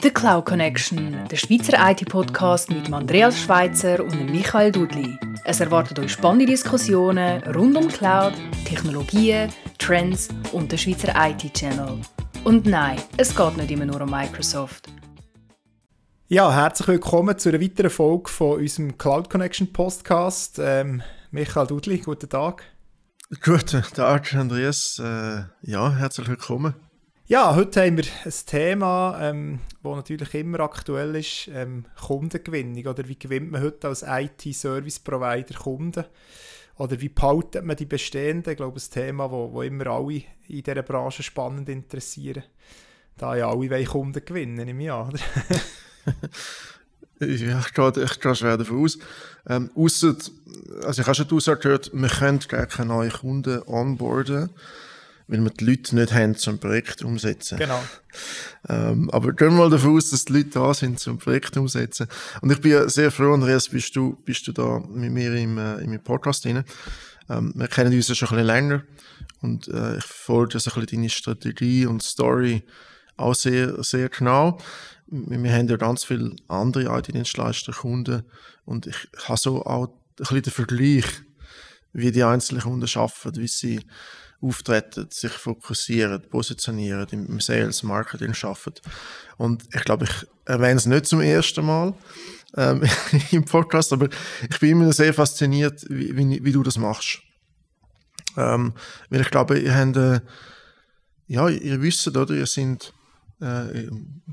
The Cloud Connection, der Schweizer IT-Podcast mit Andreas Schweitzer und Michael Dudli. Es erwartet euch spannende Diskussionen rund um Cloud, Technologien, Trends und den Schweizer IT-Channel. Und nein, es geht nicht immer nur um Microsoft. Ja, herzlich willkommen zu einer weiteren Folge von unserem Cloud Connection Podcast. Ähm, Michael Dudli, guten Tag. Guten Tag, Andreas. Äh, ja, herzlich willkommen. Ja, heute haben wir ein Thema, ähm, das natürlich immer aktuell ist, ähm, Kundengewinnung. Oder wie gewinnt man heute als IT-Service-Provider Kunden? Oder wie behaltet man die bestehenden? Ich glaube, ein Thema, wo, wo immer alle in dieser Branche spannend interessieren. Da ja alle wollen Kunden gewinnen, ich an. ja, ich gehe, ich gehe schwer davon aus. Ähm, ausser, also ich habe schon die gehört, wir können gar keine neuen Kunden onboarden weil wir die Leute nicht haben zum Projekt umsetzen. Genau. Ähm, aber gehen wir mal davon aus, dass die Leute da sind zum Projekt umsetzen. Und ich bin ja sehr froh, Andreas, bist du, bist du da mit mir im, äh, im Podcast drin. Ähm, wir kennen uns ja schon ein bisschen länger und äh, ich folge so ein bisschen deine Strategie und Story auch sehr, sehr genau. Wir haben ja ganz viele andere IT-Dienstleister, Kunden und ich habe so auch ein bisschen den Vergleich, wie die einzelnen Kunden arbeiten, wie sie auftreten, sich fokussieren, positionieren, im Sales, Marketing arbeiten. Und ich glaube, ich erwähne es nicht zum ersten Mal ähm, im Podcast, aber ich bin immer sehr fasziniert, wie, wie, wie du das machst. Ähm, weil ich glaube, ihr habt, äh, ja, ihr wisst, oder, ihr seid äh,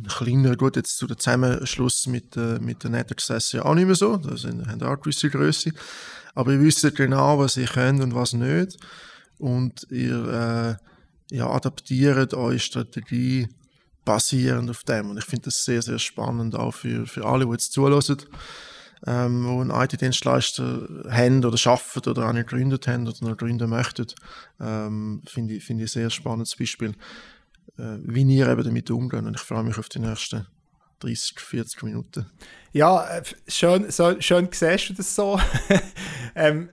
kleiner, gut, jetzt zu dem Zusammenschluss mit, äh, mit der NetAccess ja auch nicht mehr so, da sind, haben auch eine gewisse Größe, aber ihr wisst genau, was ihr könnt und was nicht und ihr äh, ja, adaptiert eure Strategie basierend auf dem. Und ich finde das sehr, sehr spannend, auch für, für alle, die jetzt zulassen, ähm, die einen IT-Dienstleister haben oder schaffen oder auch gegründet haben oder noch gründen möchten. Ähm, finde ich, find ich ein sehr spannendes Beispiel, äh, wie ihr eben damit umgeht. Und ich freue mich auf die nächsten 30, 40 Minuten. Ja, äh, schön, so, schön siehst du das so. ähm,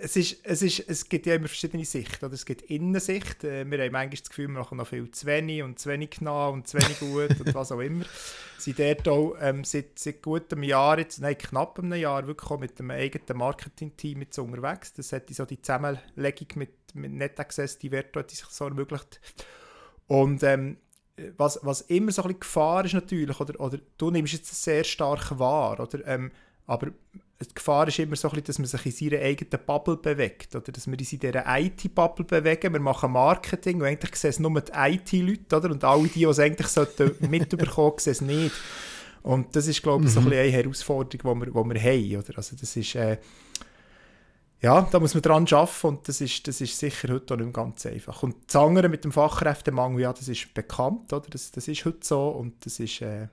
es, ist, es, ist, es gibt ja immer verschiedene Sichten. Oder? Es gibt Innensicht. Äh, wir haben manchmal das Gefühl, wir machen noch viel zu wenig und zu wenig nah und zu wenig gut und was auch immer. Sind dort auch ähm, seit, seit gut einem Jahr, jetzt, nein, knapp einem Jahr, wirklich auch mit dem eigenen Marketing-Team jetzt unterwegs. Das hat so die Zusammenlegung mit, mit NetAccess, die Wert hat sich so ermöglicht. Und ähm, was, was immer so ein bisschen Gefahr ist natürlich, oder, oder du nimmst jetzt sehr stark wahr, oder, ähm, aber die Gefahr ist immer so, ein bisschen, dass man sich in seiner eigenen Bubble bewegt. Oder dass wir uns in dieser IT-Bubble bewegen. Wir machen Marketing und eigentlich sehen es nur die IT-Leute. Oder? Und alle die, die es eigentlich mitbekommen sehen es nicht. Und das ist, glaube ich, so ein mhm. bisschen eine Herausforderung, die wir, die wir haben. Oder? Also das ist, äh, ja, da muss man dran arbeiten und das ist, das ist sicher heute auch nicht ganz einfach. Und das andere mit dem Fachkräftemangel, ja, das ist bekannt, oder? Das, das ist heute so und das ist... Äh,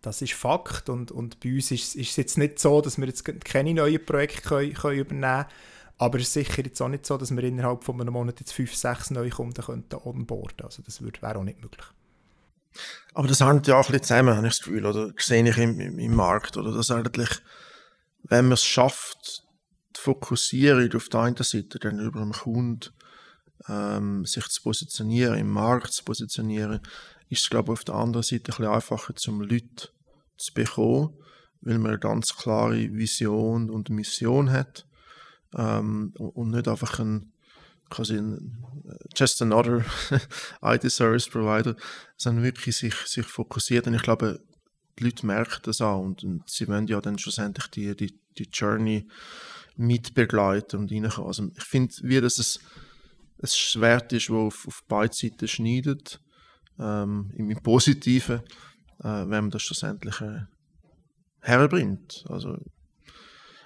das ist Fakt und, und bei uns ist, es jetzt nicht so, dass wir jetzt keine neuen Projekte können, können übernehmen. Können, aber es ist sicher jetzt auch nicht so, dass wir innerhalb von einem Monat jetzt fünf, sechs neue Kunden könnten onboarden. Also das wäre auch nicht möglich. Aber das hängt ja auch ein bisschen zusammen, habe ich das Gefühl, oder? Sehe ich im, im, im Markt, oder? Dass eigentlich, wenn man es schafft, die Fokussierung auf der einen Seite dann über den Kunden ähm, sich zu positionieren, im Markt zu positionieren, ist es, glaube ich, auf der anderen Seite ein bisschen einfacher, zum Leute zu bekommen, weil man eine ganz klare Vision und Mission hat ähm, und nicht einfach ein quasi ein, just another IT Service Provider, sondern wirklich sich, sich fokussiert. Und ich glaube, die Leute merken das auch und, und sie wollen ja dann schlussendlich die, die, die Journey mitbegleiten und reinkommen. Also ich finde, wie das ein, ein Schwert ist, das auf, auf beide Seiten schneidet ähm, im Positiven, äh, wenn man das schlussendlich äh, herbringt. Also,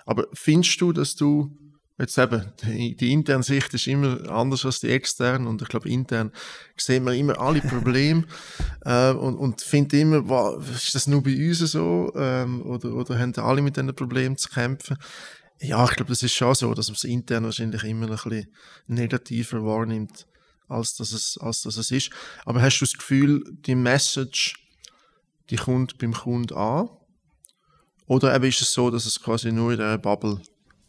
aber findest du, dass du jetzt eben, die, die, interne Sicht ist immer anders als die externe und ich glaube, intern sehen wir immer alle Probleme äh, und, und finden immer, wow, ist das nur bei uns so ähm, oder, oder haben alle mit diesen Problemen zu kämpfen? Ja, ich glaube, das ist schon so, dass man es intern wahrscheinlich immer ein bisschen negativer wahrnimmt als dass es, als dass es ist. Aber hast du das Gefühl, die Message, die kommt beim Kunden an? Oder eben ist es so, dass es quasi nur in der Bubble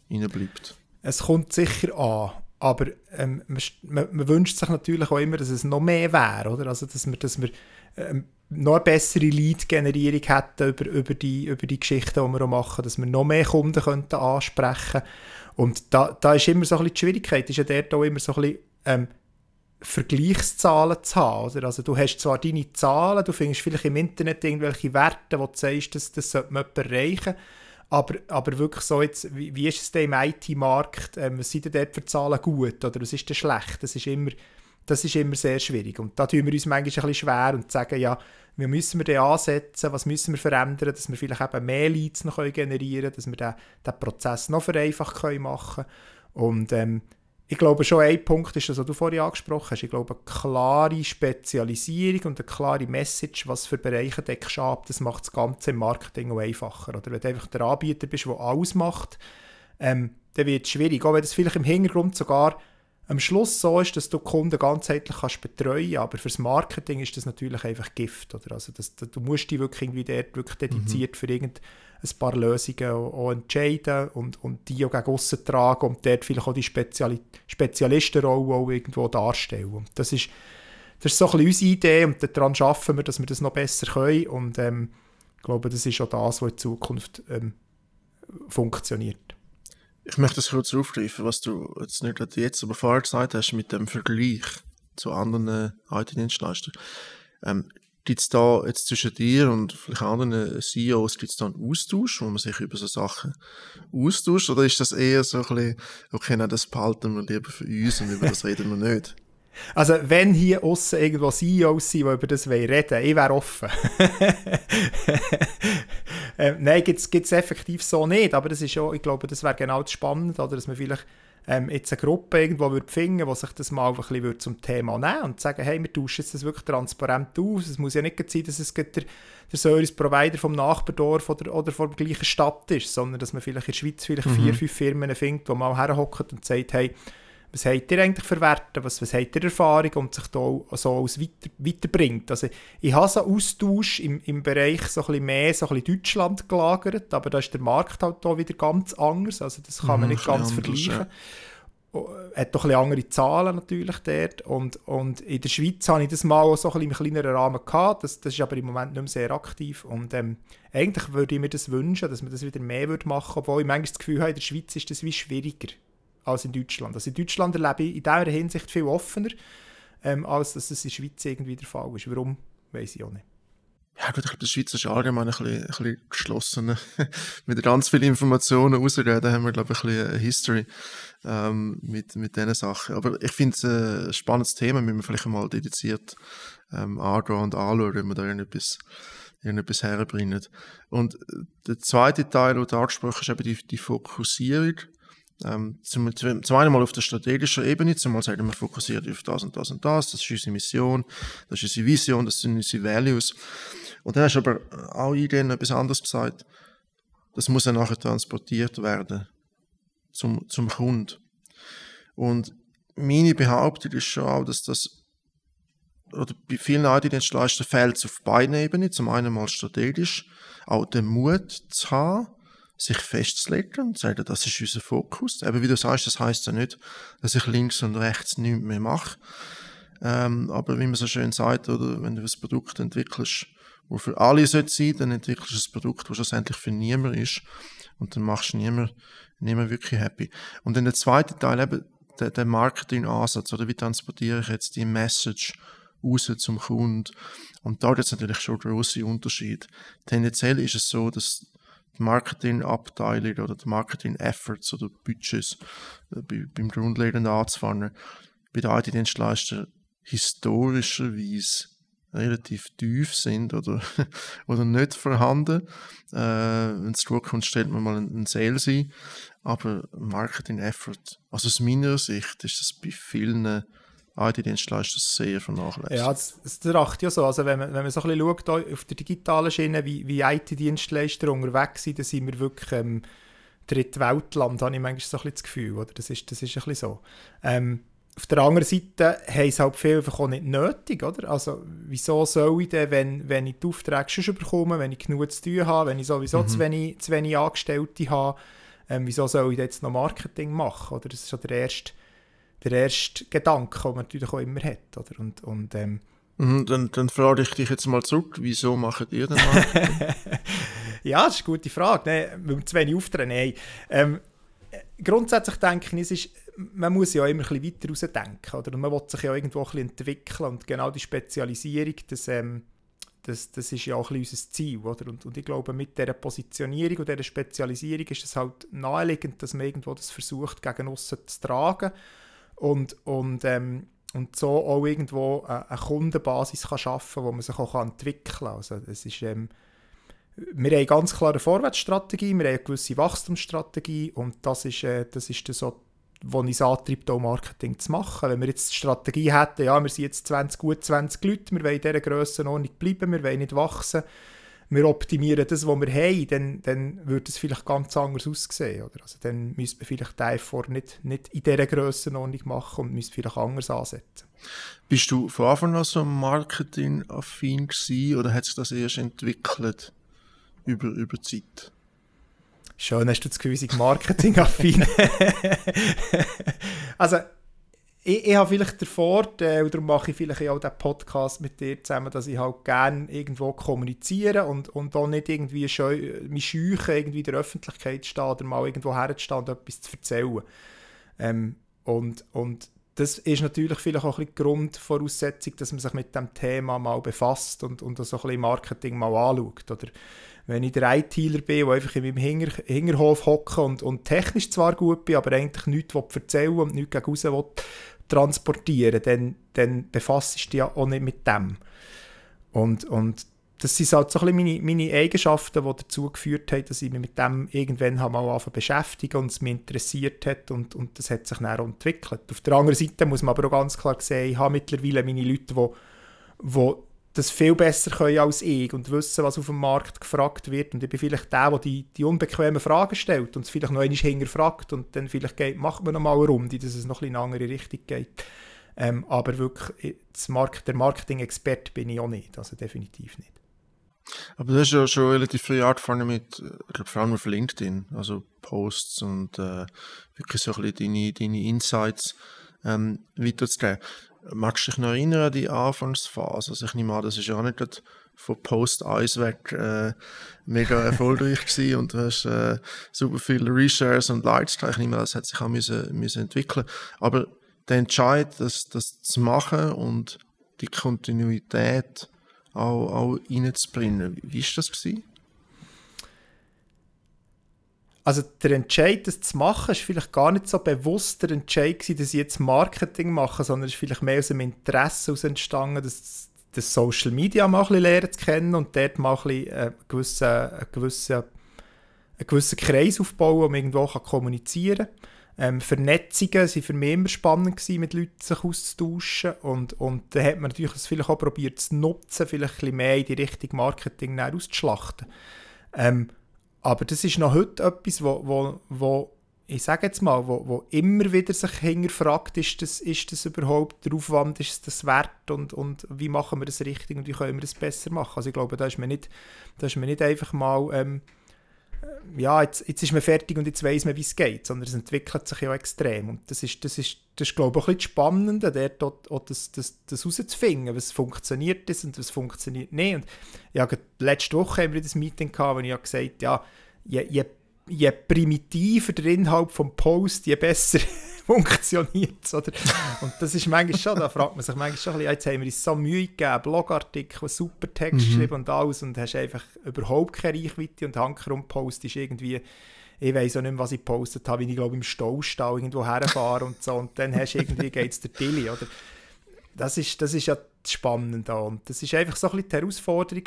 bleibt? Es kommt sicher an. Aber ähm, man, man, man, wünscht sich natürlich auch immer, dass es noch mehr wäre, oder? Also, dass wir, dass wir ähm, noch eine bessere Lead-Generierung hätten über, über, die, über die Geschichten, die wir auch machen, dass wir noch mehr Kunden könnten ansprechen Und da, da ist immer so ein bisschen die Schwierigkeit, ist ja dort auch immer so ein bisschen, ähm, Vergleichszahlen zu haben. Oder? Also du hast zwar deine Zahlen, du findest vielleicht im Internet irgendwelche Werte, wo du sagst, das, das sollte man erreichen, aber, aber wirklich so jetzt, wie, wie ist es denn im IT-Markt, ähm, was sind denn dort für Zahlen gut oder was ist denn schlecht? Das ist immer, das ist immer sehr schwierig und da tun wir uns manchmal ein bisschen schwer und sagen, ja, wie müssen wir den ansetzen, was müssen wir verändern, dass wir vielleicht eben mehr Leads noch generieren können, dass wir den Prozess noch vereinfacht machen können und ähm, ich glaube schon ein Punkt ist das, was du vorhin angesprochen hast. Ich glaube, eine klare Spezialisierung und eine klare Message, was für Bereiche deckst du ab, das macht das Ganze im Marketing auch einfacher. Oder wenn du einfach der Anbieter bist, der alles macht, ähm, dann wird es schwierig. Auch wenn das vielleicht im Hintergrund sogar am Schluss so ist, dass du Kunden ganzheitlich kannst betreuen aber fürs Marketing ist das natürlich einfach Gift. Oder? Also das, du musst dich wirklich, irgendwie dort wirklich dediziert mhm. für irgendein ein paar Lösungen auch entscheiden und, und die auch gegen aussen tragen und dort vielleicht auch die Speziali Spezialistenrolle auch irgendwo darstellen. das ist, das ist so ein unsere Idee und daran arbeiten wir, dass wir das noch besser können und ähm, ich glaube, das ist auch das, was in Zukunft ähm, funktioniert. Ich möchte das kurz aufgreifen, was du jetzt nicht jetzt, aber vorher gesagt hast mit dem Vergleich zu anderen IT-Dienstleistern. Ähm, Gibt es da jetzt zwischen dir und vielleicht anderen CEOs gibt's da einen Austausch, wo man sich über so Sachen austauscht? Oder ist das eher so ein bisschen, okay, nein, das behalten wir lieber für uns und über das reden wir nicht? Also, wenn hier außen irgendwo CEOs sind, die über das reden wollen, ich wäre offen. äh, nein, gibt es effektiv so nicht, aber das ist ja, ich glaube, das wäre genau das Spannende, oder, dass man vielleicht ähm, jetzt eine Gruppe irgendwo würde finden die sich das mal ein bisschen zum Thema nehmen und sagen, hey, wir tauschen das wirklich transparent aus. Es muss ja nicht sein, dass es der, der Service-Provider vom Nachbardorf oder, oder von der gleichen Stadt ist, sondern dass man vielleicht in der Schweiz vielleicht mhm. vier, fünf Firmen findet, die mal herhocken und sagt, hey, was habt ihr eigentlich für Werte, was, was habt ihr Erfahrung und sich da so aus weiter, weiterbringt. Also ich habe so einen Austausch im, im Bereich so ein bisschen mehr, so ein bisschen Deutschland gelagert, aber da ist der Markt halt da wieder ganz anders, also das kann man mhm, nicht ganz vergleichen. Ja hat doch ein bisschen andere Zahlen natürlich dort. Und, und in der Schweiz habe ich das mal so ein bisschen im kleineren Rahmen gehabt, das, das ist aber im Moment nicht mehr sehr aktiv. Und ähm, eigentlich würde ich mir das wünschen, dass man das wieder mehr würde machen, obwohl ich manchmal das Gefühl habe, in der Schweiz ist das wie schwieriger als in Deutschland. Also in Deutschland erlebe ich in dieser Hinsicht viel offener, ähm, als dass es in der Schweiz irgendwie der Fall ist. Warum, weiß ich auch nicht. Ja gut, ich glaube, der Schweiz ist allgemein ein bisschen, bisschen geschlossener. mit ganz vielen Informationen rausreden haben wir, glaube ich, ein bisschen eine History ähm, mit, mit diesen Sachen. Aber ich finde es ein spannendes Thema, müssen wir vielleicht mal dediziert ähm, angehen und anschauen, wenn wir da irgendetwas, irgendetwas herbringen. Und der zweite Teil, den du angesprochen hast, eben die, die Fokussierung ähm, zum, zum einen mal auf der strategischen Ebene, zum einen sagen wir fokussiert auf das und das und das, das ist unsere Mission, das ist unsere Vision, das sind unsere Values. Und dann hast du aber auch Ideen etwas anderes gesagt. Das muss dann nachher transportiert werden zum, zum Kunden. Und meine Behauptung ist schon auch, dass das oder bei vielen IT-Dienstleistern fehlt es auf beiden Ebenen. Zum einen mal strategisch, auch den Mut zu haben, sich festzulegen und zu sagen, das ist unser Fokus. Eben wie du sagst, das heißt ja nicht, dass ich links und rechts nichts mehr mache. Ähm, aber wie man so schön sagt, oder wenn du ein Produkt entwickelst, wo für alle sein sollte dann entwickelst du ein Produkt, das schlussendlich für niemand ist. Und dann machst du niemand, niemand wirklich happy. Und dann der zweite Teil eben, der, der Marketing-Ansatz, oder wie transportiere ich jetzt die Message raus zum Kunden? Und da gibt es natürlich schon große Unterschiede. Tendenziell ist es so, dass die Marketingabteilung oder die Marketing-Efforts oder Budgets äh, beim Grundlegenden anzufangen, bei den IT-Dienstleistern historischerweise relativ tief sind oder, oder nicht vorhanden. Äh, Wenn es zurückkommt, stellt man mal einen Sales ein. Aber Marketing-Effort, also aus meiner Sicht, ist das bei vielen IT-Dienstleister sehr vernachlässigt. Ja, das, das tracht ja so. Also wenn man, wenn man so ein bisschen schaut auf der digitalen Schiene, wie, wie IT-Dienstleister unterwegs sind, dann sind wir wirklich ähm, Drittweltland, habe ich manchmal so ein bisschen das Gefühl. Oder? Das, ist, das ist ein bisschen so. Ähm, auf der anderen Seite haben es halt viel einfach auch nicht nötig, oder? Also wieso soll ich denn, wenn, wenn ich die Aufträge schon bekomme, wenn ich genug zu tun habe, wenn ich sowieso mhm. zu, wenig, zu wenig Angestellte habe, ähm, wieso soll ich jetzt noch Marketing machen, oder? Das ist ja der erste der erste Gedanke, den man natürlich auch immer hat. Oder? Und, und, ähm, mhm, dann, dann frage ich dich jetzt mal zurück, wieso macht ihr denn mal? ja, das ist eine gute Frage. Ne? Weil wir zu wenig auftreten. Nein. Ähm, grundsätzlich denke ich, es ist, man muss ja immer ein bisschen weiter rausdenken. Oder? Und man will sich ja irgendwo ein bisschen entwickeln. Und genau die Spezialisierung, das, ähm, das, das ist ja auch ein bisschen unser Ziel. Oder? Und, und ich glaube, mit dieser Positionierung und dieser Spezialisierung ist es halt naheliegend, dass man irgendwo das versucht, gegen aussen zu tragen und, und, ähm, und so auch irgendwo eine, eine Kundenbasis kann schaffen kann, wo man sich auch entwickeln kann. Also es ist, ähm, wir haben ganz klare Vorwärtsstrategie, wir haben eine gewisse Wachstumsstrategie und das ist, äh, das ist das so wo uns antreibt, auch Marketing zu machen. Wenn wir jetzt die Strategie hätten, ja, wir sind jetzt 20, gut 20 Leute, wir wollen in dieser Grössenordnung bleiben, wir wollen nicht wachsen, wir optimieren das, was wir haben, dann, dann würde es vielleicht ganz anders aussehen. Oder? Also dann müsste man vielleicht den Effort nicht, nicht in dieser Grössenordnung machen und müsste vielleicht anders ansetzen. Bist du von Anfang an so marketingaffin gewesen oder hat sich das erst entwickelt über, über Zeit? Schön hast du das Gefühl, ich marketingaffin. also, ich, ich habe vielleicht den Vorteil, oder mache ich vielleicht auch diesen Podcast mit dir zusammen, dass ich halt gerne irgendwo kommuniziere und, und auch nicht irgendwie scheu, mich scheuche, irgendwie in der Öffentlichkeit stehen oder mal irgendwo herzustehen und etwas zu erzählen. Ähm, und, und das ist natürlich vielleicht auch ein bisschen die Grundvoraussetzung, dass man sich mit dem Thema mal befasst und, und das so ein bisschen Marketing mal anschaut. Oder wenn ich der ITler bin, der einfach in meinem Hinger, Hingerhof hocke und, und technisch zwar gut bin, aber eigentlich nichts erzählen und nichts gegen raus will, transportieren, dann, dann befasst du dich ja auch nicht mit dem. Und, und das sind halt so ein meine, meine Eigenschaften, die dazu geführt haben, dass ich mich mit dem irgendwann mal angefangen beschäftigen und es mich interessiert hat und, und das hat sich dann auch entwickelt. Auf der anderen Seite muss man aber auch ganz klar sehen, ich habe mittlerweile meine Leute, die, die das viel besser können als ich und wissen, was auf dem Markt gefragt wird. Und ich bin vielleicht der, der die, die unbequemen Fragen stellt und es vielleicht noch einmal hinterfragt und dann vielleicht geht, macht man noch mal eine Runde, dass es noch ein in eine andere Richtung geht. Ähm, aber wirklich, das Markt, der Marketing-Experte bin ich auch nicht, also definitiv nicht. Aber du hast ja schon relativ früh angefangen mit, ich glaube vor allem auf LinkedIn, also Posts und äh, wirklich so ein bisschen deine, deine Insights ähm, weiterzugeben. Magst du dich noch erinnern an die Anfangsphase? Also ich nehme an, das ist ja auch nicht von Post 1 weg äh, mega erfolgreich gewesen und du hast äh, super viele Reshares und Likes Ich nehme an, das hat sich auch müssen, müssen entwickeln. Aber der Entscheid, das, das zu machen und die Kontinuität auch, auch reinzubringen, wie war das gewesen? Also der Entscheid, das zu machen, ist vielleicht gar nicht so bewusst der Entscheid gewesen, dass ich jetzt Marketing mache, sondern es ist vielleicht mehr aus dem Interesse aus entstanden, dass das Social Media mal ein bisschen lernen zu kennen und dort mal ein bisschen einen gewissen, einen gewissen, einen gewissen Kreis aufbauen, man irgendwo kann kommunizieren kann. Ähm, Vernetzungen waren für mich immer spannend, gewesen, mit Leuten sich auszutauschen. Und, und da hat man natürlich das vielleicht auch probiert zu nutzen, vielleicht ein bisschen mehr in die Richtung Marketing auszuschlachten. Ähm, aber das ist noch heute etwas, wo, wo, wo ich sage jetzt mal, wo, wo immer wieder sich hinterfragt, ist das, ist das überhaupt der Aufwand, ist das wert und, und wie machen wir das richtig und wie können wir das besser machen. Also ich glaube, da ist man nicht, da ist man nicht einfach mal, ähm, äh, ja, jetzt, jetzt ist man fertig und jetzt weiß man, wie es geht, sondern es entwickelt sich ja extrem und das ist, das ist, das ist glaube ich, ein bisschen spannend, dort auch, auch das, das, das herauszufinden, was funktioniert ist und was funktioniert nicht. Und ja, letzte Woche haben wir das Meeting gehabt, wo ich gesagt habe, ja, je, je, je primitiver der Inhalt vom Post, je besser funktioniert es. Und das ist manchmal schon, da fragt man sich manchmal schon ein bisschen, jetzt haben wir uns so Mühe gegeben, Blogartikel, super Text mhm. geschrieben und alles und hast einfach überhaupt keine Reichweite und Hankerum Post ist irgendwie ich weiß auch nicht mehr, was ich gepostet habe, wie ich glaube im Staustall irgendwo herfahre und so und dann hast du irgendwie geht's der Tilly, oder? Das ist, das ist ja spannend und das ist einfach so ein bisschen die Herausforderung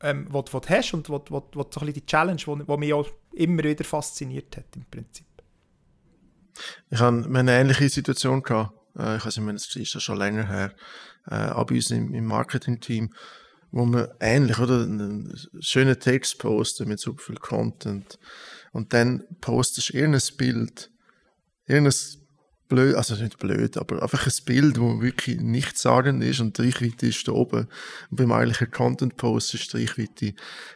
ähm, die du hast und wo, wo, wo, so ein die Challenge, die mich auch immer wieder fasziniert hat im Prinzip. Ich hatte eine ähnliche Situation gehabt. Äh, ich weiß nicht, es ist schon länger her, äh, bei uns im, Marketing-Team, wo wir ähnlich, oder, einen schönen Text posten mit super viel Content und dann postest du irgendein Bild, irgendein blöd, also nicht blöd, aber einfach ein Bild, wo wirklich nichts sagen ist und die Reichweite ist da oben. Und beim eigentlichen Content-Post ist die Reichweite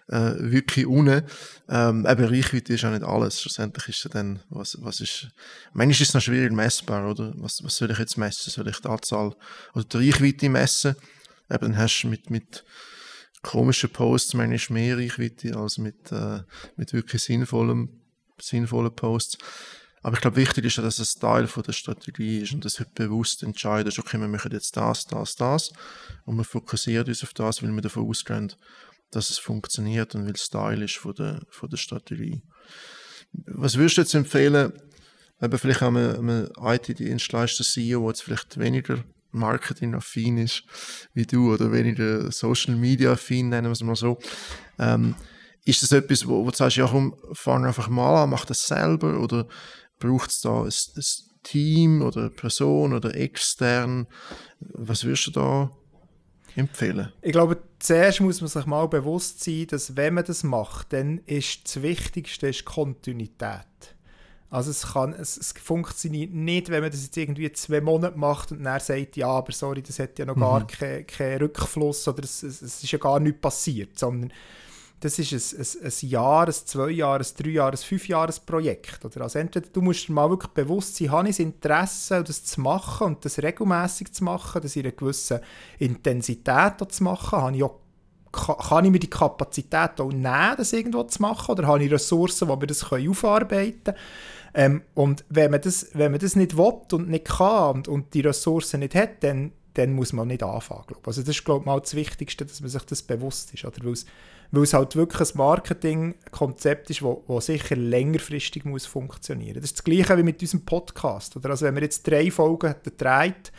äh, wirklich unten. Ähm, eben Reichweite ist auch nicht alles. Schlussendlich ist ja dann, was, was ist, manchmal ist es noch schwierig messbar, oder? Was, was soll ich jetzt messen? Soll ich die Anzahl oder die Reichweite messen? Eben, dann hast du mit, mit komischen Posts manchmal mehr Reichweite als mit, äh, mit wirklich sinnvollen, sinnvollen Posts. Aber ich glaube, wichtig ist ja, dass es Teil von der Strategie ist und dass wir bewusst entscheiden, okay, wir machen jetzt das, das, das und wir fokussieren uns auf das, weil wir davon ausgehen, dass es funktioniert und weil es Teil ist von der, von der Strategie. Was würdest du jetzt empfehlen, eben vielleicht wir einen IT-Dienstleister-CEO, der jetzt vielleicht weniger Marketing-affin ist wie du oder weniger Social-Media-affin, nennen wir es mal so. Ähm, ist das etwas, wo, wo du sagst, ja komm, fang einfach mal an, mach das selber oder braucht es da ein, ein, Team oder eine Person oder extern? Was würdest du da empfehlen? Ich glaube, zuerst muss man sich mal bewusst sein, dass wenn man das macht, dann ist das Wichtigste ist Kontinuität. Also es, kann, es, es, funktioniert nicht, wenn man das jetzt irgendwie zwei Monate macht und dann sagt, ja, aber sorry, das hat ja noch mhm. gar keinen kein Rückfluss oder es, es, es, ist ja gar nichts passiert, sondern das ist ein, ein, ein Jahr, ein zwei Jahre, ein drei Jahre, ein fünf Jahres Projekt. Oder? Also entweder du musst dir mal wirklich bewusst sein, habe ich das Interesse, das zu machen und das regelmäßig zu machen, das in einer gewissen Intensität zu machen, habe ich auch kann ich mir die Kapazität auch nehmen, das irgendwo zu machen, oder habe ich Ressourcen, wo wir das aufarbeiten können? Ähm, und wenn man, das, wenn man das nicht will und nicht kann und, und die Ressourcen nicht hat, dann, dann muss man nicht anfangen. Glaub. Also das ist glaube ich mal das Wichtigste, dass man sich das bewusst ist. Oder? weil es halt wirklich ein Marketingkonzept ist, das sicher längerfristig muss funktionieren muss. Das ist das Gleiche wie mit unserem Podcast. Oder? Also wenn wir jetzt drei Folgen gedreht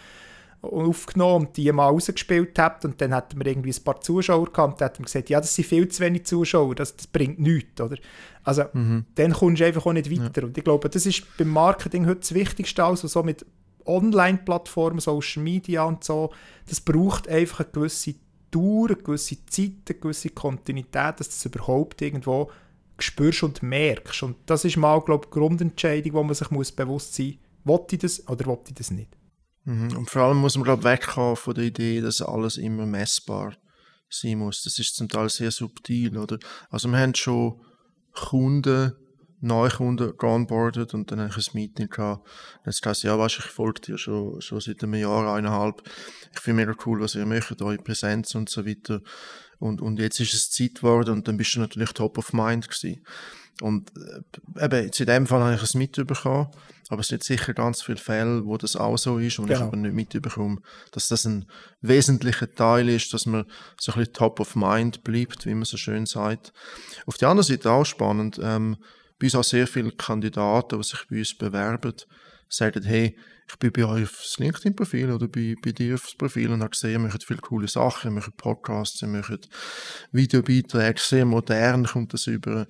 aufgenommen und die mal rausgespielt habt und dann hätten wir irgendwie ein paar Zuschauer gehabt und dann hätten wir gesagt, ja, das sind viel zu wenig Zuschauer, das, das bringt nichts, oder? Also, mhm. dann kommst du einfach auch nicht weiter. Ja. Und ich glaube, das ist beim Marketing heute das Wichtigste, also so mit Online-Plattformen, Social Media und so, das braucht einfach eine gewisse Dauer, eine gewisse Zeit, eine gewisse Kontinuität, dass du das überhaupt irgendwo spürst und merkst. Und das ist mal, glaube ich, die Grundentscheidung, wo man sich muss bewusst sein muss, ich das oder will ich das nicht. Mhm. Und vor allem muss man, glaube ich, wegkommen von der Idee, dass alles immer messbar sein muss. Das ist zum Teil sehr subtil, oder? Also wir haben schon Kunden, Neukunden geonboardet und dann habe ich ein Meeting gehabt. Jetzt gesagt, ja, weißt, ich folge dir schon, schon seit einem Jahr, eineinhalb. Ich finde mega cool, was ihr macht, eure Präsenz und so weiter. Und, und jetzt ist es Zeit geworden und dann bist du natürlich top of mind gewesen. Und äh, eben, jetzt in dem Fall habe ich es mitbekommen, aber es sind sicher ganz viele Fälle, wo das auch so ist und genau. ich aber nicht mitbekomme, dass das ein wesentlicher Teil ist, dass man so ein bisschen top of mind bleibt, wie man so schön sagt. Auf der anderen Seite auch spannend, ähm, bei uns auch sehr viele Kandidaten, die sich bei uns bewerben, sagen, hey, ich bin bei euch aufs LinkedIn-Profil oder bei, bei dir aufs Profil und habe gesehen, ihr macht viele coole Sachen, ihr macht Podcasts, ihr macht Videobeiträge, sehr modern kommt das über.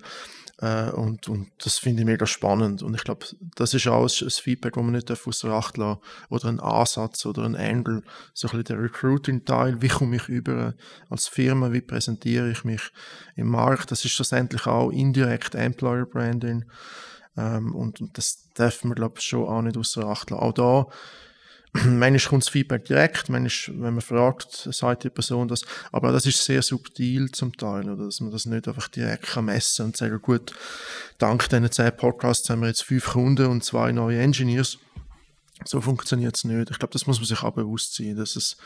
Äh, und, und das finde ich mega spannend. Und ich glaube, das ist auch ein, Feedback, das man nicht außer Acht lassen Oder ein Ansatz oder ein Angle. So ein bisschen der Recruiting-Teil. Wie komme ich über als Firma? Wie präsentiere ich mich im Markt? Das ist schlussendlich auch indirekt Employer Branding. Ähm, und, und, das darf man, glaube ich, schon auch nicht außer Acht lassen. Auch da manchmal kommt das Feedback direkt, manchmal, wenn man fragt, sagt die Person das. Aber das ist sehr subtil zum Teil, oder? dass man das nicht einfach direkt kann messen und sagen, gut, dank diesen zehn Podcasts haben wir jetzt fünf Kunden und zwei neue Engineers. So funktioniert es nicht. Ich glaube, das muss man sich auch bewusst sein, dass es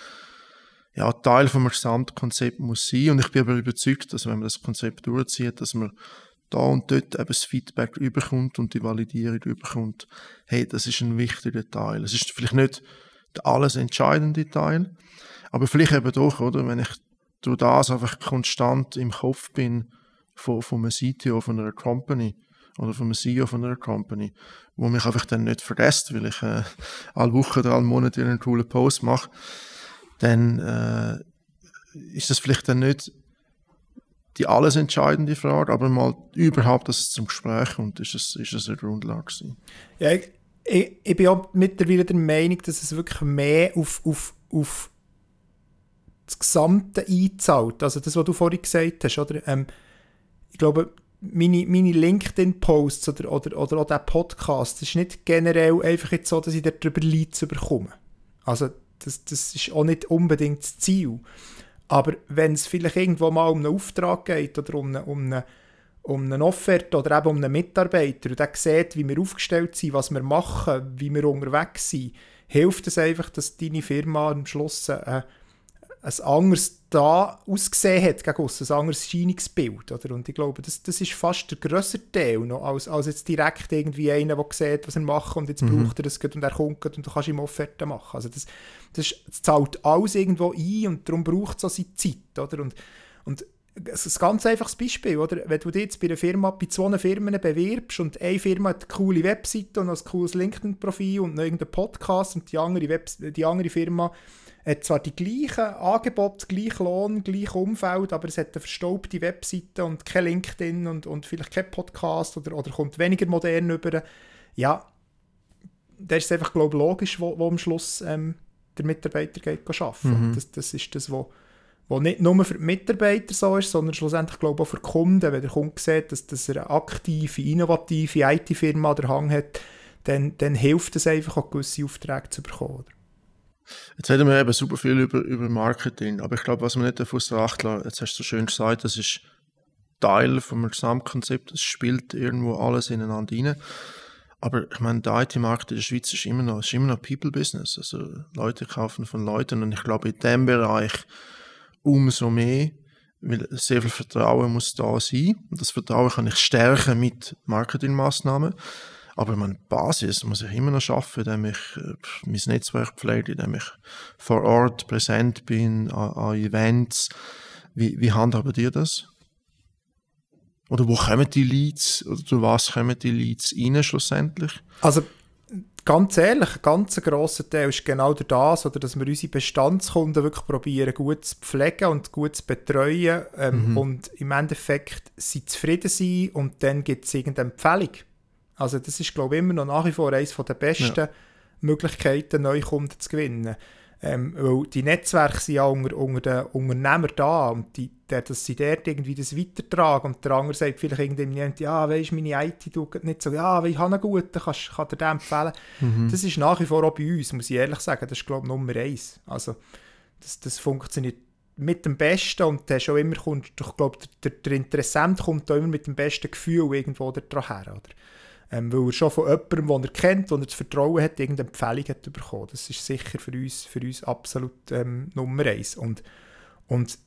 ja, Teil vom Gesamtkonzept muss sein. Und ich bin aber überzeugt, dass wenn man das Konzept durchzieht, dass man da und dort eben das Feedback überkommt und die Validierung überkommt, hey, das ist ein wichtiger Teil. Es ist vielleicht nicht der alles entscheidende Teil, aber vielleicht eben doch, oder, wenn ich durch das einfach konstant im Kopf bin von, von einem CTO von einer Company oder von einem CEO von einer Company, wo mich einfach dann nicht vergisst, weil ich äh, alle Wochen oder alle Monate einen coolen Post mache, dann äh, ist das vielleicht dann nicht die alles entscheidende Frage, aber mal überhaupt, dass es zum Gespräch kommt, ist es, ist es eine Grundlage gewesen. Ja, ich, ich, ich, bin auch mittlerweile der Meinung, dass es wirklich mehr auf, auf, auf das Gesamte einzahlt. Also das, was du vorhin gesagt hast, oder? Ähm, ich glaube, meine, meine LinkedIn-Posts oder, oder, oder auch der Podcast, ist nicht generell einfach jetzt so, dass ich darüber Leads bekomme. Also das, das ist auch nicht unbedingt das Ziel. Aber wenn es vielleicht irgendwo mal um einen Auftrag geht oder um eine, um eine, um eine Offerte oder eben um einen Mitarbeiter und der sieht, wie wir aufgestellt sind, was wir machen, wie wir unterwegs sind, hilft es einfach, dass deine Firma am Schluss äh, ein anderes da ausgesehen hat gegen uns, ein anderes Scheinungsbild. Oder? Und ich glaube, das, das ist fast der grössere Teil noch, als, als jetzt direkt irgendwie einer, der sieht, was er macht und jetzt mhm. braucht er das und er kommt und du kannst ihm Offerte machen. Also das, das, das zahlt alles irgendwo ein und darum braucht es auch seine Zeit. Oder? Und, und ist ein ganz einfaches Beispiel, oder? Wenn du dich jetzt bei einer Firma, bei zwei Firmen bewirbst und eine Firma hat eine coole Webseite und ein cooles LinkedIn-Profil und noch irgendeinen Podcast und die andere, Web die andere Firma hat zwar die gleichen Angebote, gleich Lohn, gleich Umfeld, aber es hat eine verstaubte Webseite und kein LinkedIn und, und vielleicht kein Podcast oder, oder kommt weniger modern über. Ja, da ist es einfach, glaube ich, logisch, wo, wo am Schluss ähm, der Mitarbeiter geht arbeiten. Mhm. Das, das ist das, was wo nicht nur für die Mitarbeiter so ist, sondern schlussendlich glaube ich auch für die Kunden. Wenn der Kunde sieht, dass, dass er eine aktive, innovative IT-Firma an der Hang hat, dann, dann hilft es einfach auch gewisse Aufträge zu bekommen. Jetzt reden wir eben super viel über, über Marketing, aber ich glaube, was man nicht davon Acht lassen, jetzt hast du so schön gesagt, das ist Teil vom Gesamtkonzept, es spielt irgendwo alles ineinander rein. Aber ich meine, der IT-Markt in der Schweiz ist immer noch, noch People-Business. Also Leute kaufen von Leuten und ich glaube, in dem Bereich umso mehr, weil sehr viel Vertrauen muss da sein. Und das Vertrauen kann ich stärken mit Marketingmaßnahmen. Aber meine Basis muss ich immer noch schaffen, indem ich äh, mein Netzwerk pflege, indem ich vor Ort präsent bin, an, an Events. Wie, wie handhabt ihr das? Oder wo kommen die Leads, oder zu was kommen die Leads rein schlussendlich? Also ganz ehrlich, ein ganz grosser Teil ist genau das, oder dass wir unsere Bestandskunden wirklich probieren, gut zu pflegen und gut zu betreuen ähm, mhm. und im Endeffekt sie zufrieden sein und dann gibt es irgendeine Empfehlung. Also das ist, glaube ich, immer noch nach wie vor eines der besten ja. Möglichkeiten, neue Kunden zu gewinnen. Ähm, weil die Netzwerke sind ja unter, unter den Unternehmern da und die, die, dass sie dort irgendwie das weitertragen und der andere sagt vielleicht irgendwie, ja, weisst meine IT tut nicht so, ja, ich habe einen guten, kannst, kann dir den empfehlen. Mhm. Das ist nach wie vor auch bei uns, muss ich ehrlich sagen, das ist glaube ich Nummer eins. Also das, das funktioniert mit dem Besten und der schon immer kommt, ich glaube, der, der Interessent kommt da immer mit dem besten Gefühl irgendwo daher, oder? Ähm, weil er schon von jemandem, den er kennt, den er das Vertrauen hat, irgendeine Empfehlung hat bekommen. Das ist sicher für uns, für uns absolut ähm, Nummer eins. Und, und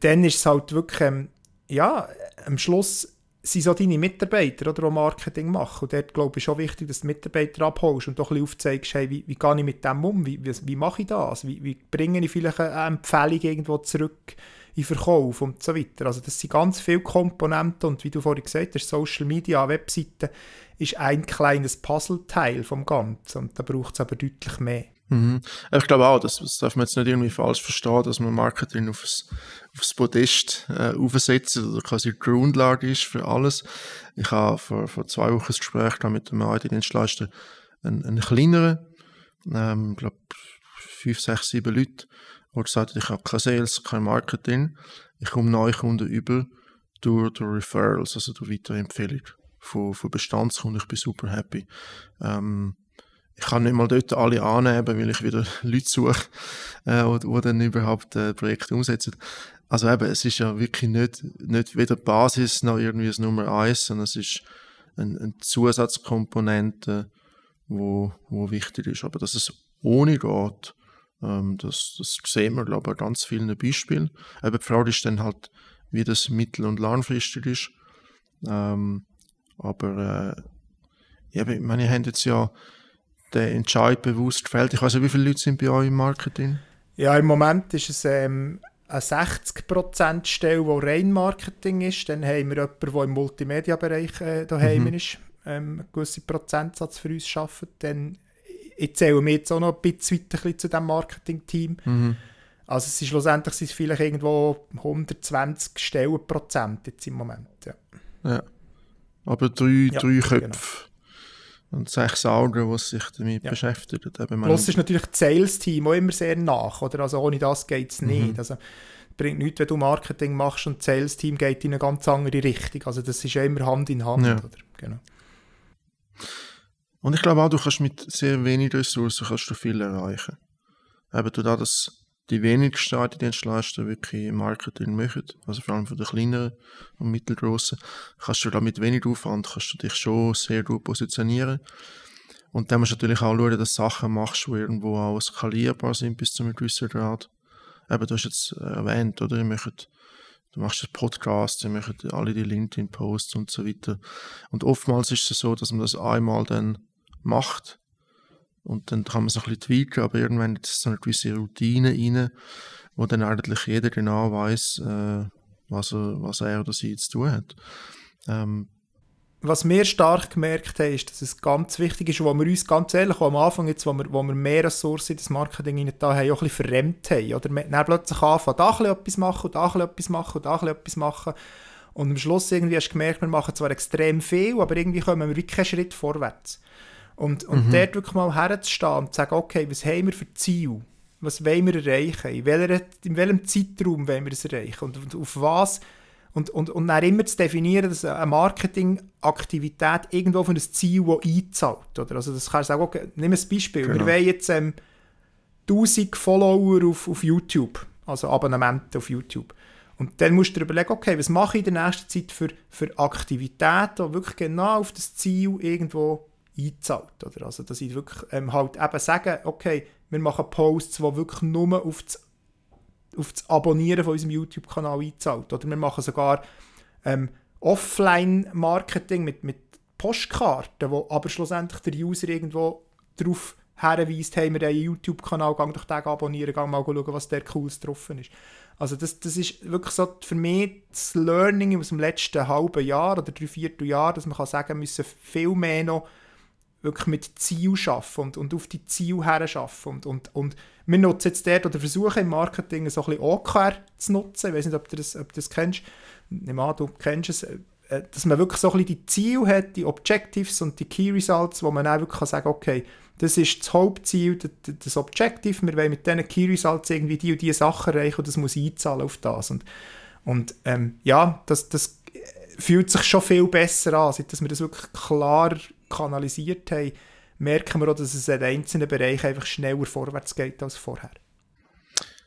dann ist es halt wirklich, ähm, ja, am Schluss sind so deine Mitarbeiter, oder, die Marketing machen. Und dort, glaube ich, schon wichtig, dass du Mitarbeiter abholst und doch ein bisschen aufzeigst, hey, wie, wie gehe ich mit dem um? Wie, wie, wie mache ich das? Wie, wie bringe ich vielleicht eine Empfehlung irgendwo zurück in Verkauf und so weiter. Also das sind ganz viele Komponenten und wie du vorhin gesagt hast, Social Media, Webseiten ist ein kleines Puzzleteil vom Ganzen und da braucht es aber deutlich mehr. Mhm. Ich glaube auch, das, das darf man jetzt nicht irgendwie falsch verstehen, dass man Marketing aufs, aufs Podest äh, aufsetzt oder quasi die Grundlage ist für alles. Ich habe vor, vor zwei Wochen ein Gespräch mit einem IT-Dienstleister, einen, einen kleineren, ähm, glaube fünf, sechs, sieben Leute, der gesagt hat, ich habe kein Sales, kein Marketing, ich komme neue Kunden über durch, durch Referrals, also durch weitere Empfehlungen von, von Bestandskunden. Ich bin super happy. Ähm, ich kann nicht mal dort alle annehmen, weil ich wieder Leute suche, äh, die, die dann überhaupt äh, Projekte umsetzen. Also eben, es ist ja wirklich nicht, nicht weder Basis noch irgendwie das Nummer eins, sondern es ist eine, eine Zusatzkomponente, wo, wo wichtig ist. Aber dass es ohne geht, ähm, das, das sehen wir, glaube ich, an ganz vielen Beispielen. Aber die Frage ist dann halt, wie das mittel- und langfristig ist. Ähm, aber äh, ich meine, ihr habt jetzt ja den Entscheid bewusst gefällt. Ich weiß nicht, wie viele Leute sind bei euch im Marketing? Ja, im Moment ist es ähm, eine 60% Stelle, die rein Marketing ist. Dann haben wir jemanden, der im Multimedia-Bereich äh, daheim mhm. ist, ähm, einen gewissen Prozentsatz für uns arbeitet. Dann ich zähle mich jetzt auch noch ein bisschen weiter zu diesem Marketing-Team. Mhm. Also es ist schlussendlich sind es vielleicht irgendwo 120 Stellenprozent jetzt im Moment. Ja. ja. Aber drei, ja, drei Köpfe. und sechs Augen, die sich damit Ja. beschäftigen. Eben, Plus ist natürlich das Sales-Team auch immer sehr nach, oder? Also ohne das geht es nicht. Mhm. Also bringt nichts, wenn du Marketing machst und das Sales-Team geht in eine ganz andere Richtung. Also das ist ja immer Hand in Hand, Ja. oder? Genau. Und ich glaube auch, du kannst mit sehr wenig Ressourcen kannst du viel erreichen. Eben dadurch, dass die wenigsten IT-Dienstleister wirklich Marketing machen, also vor allem von den kleineren und mittelgroßen, kannst du da mit wenig Aufwand kannst du dich schon sehr gut positionieren. Und dann musst du natürlich auch schauen, dass du Sachen machst, die irgendwo auch skalierbar sind bis zu einem gewissen Grad. Eben, du hast jetzt äh, erwähnt, oder? Ihr macht, du machst einen Podcast, ihr macht alle die LinkedIn-Posts und so weiter. Und oftmals ist es so, dass man das einmal dann macht und dann kann man es ein bisschen tweaken, aber irgendwann ist so eine gewisse Routine rein, wo dann eigentlich jeder genau weiß, äh, was, er, was er oder sie zu tun hat. Ähm, Was wir stark gemerkt haben, ist, dass es ganz wichtig ist, wo wir uns ganz ehrlich auch am Anfang, jetzt, wo, wir, wo wir mehr Ressourcen in das Marketing da haben, auch ein bisschen verrennt haben. Oder wir dann plötzlich anfangen, da etwas machen, und da etwas machen, da etwas machen. Und am Schluss irgendwie hast du gemerkt, wir machen zwar extrem viel, aber irgendwie kommen wir wirklich keinen Schritt vorwärts. Und, und dort wirklich mal herzustehen und zu sagen, okay, was haben wir für Ziel? Was wollen wir erreichen? In, welcher, in welchem Zeitraum wollen wir es erreichen? Und, und auf was? Und, und, und dann immer zu definieren, dass eine Marketingaktivität irgendwo auf ein Ziel das einzahlt. Oder? Also das kannst du sagen, okay, nimm ein Beispiel. Genau. Wir wollen jetzt ähm, 1000 Follower auf, auf YouTube, also Abonnementen auf YouTube. Und dann musst du dir überlegen, okay, was mache ich in der nächsten Zeit für, für Aktivitäten, die wirklich genau auf das Ziel irgendwo einzahlt. Oder? Also, dass ich wirklich ähm, halt eben sage, okay, wir machen Posts, die wirklich nur auf das, auf das Abonnieren von unserem YouTube-Kanal einzahlt. Oder wir machen sogar ähm, Offline-Marketing mit, mit Postkarten, wo aber schlussendlich der User irgendwo darauf herweist, hey, wir haben einen YouTube-Kanal, gang doch den abonnieren, gang mal schauen, was der Cooles drauf ist. Also das, das ist wirklich so für mich das Learning aus dem letzten halben Jahr oder drei Vierteljahr, dass man kann sagen, wir müssen viel mehr noch wirklich mit Ziel schaffen und, und auf die Ziel her schaffen. Und, und, und wir nutzen jetzt dort oder versuchen im Marketing so ein bisschen OKR zu nutzen. Ich weiß nicht, ob du das, ob du das kennst. Nehme an, du kennst es. äh, Dass man wirklich so ein bisschen die Ziele hat, die Objectives und die Key Results, wo man auch wirklich kann sagen okay, das ist das Hauptziel, das, das Objective, wir wollen mit diesen Key Results irgendwie die und die Sachen erreichen und das muss einzahlen auf das. Und, und ähm, ja, das, das fühlt sich schon viel besser an, seit dass wir das wirklich klar kanalisiert haben, merken wir auch, dass es in einzelnen Bereichen einfach schneller vorwärts geht als vorher.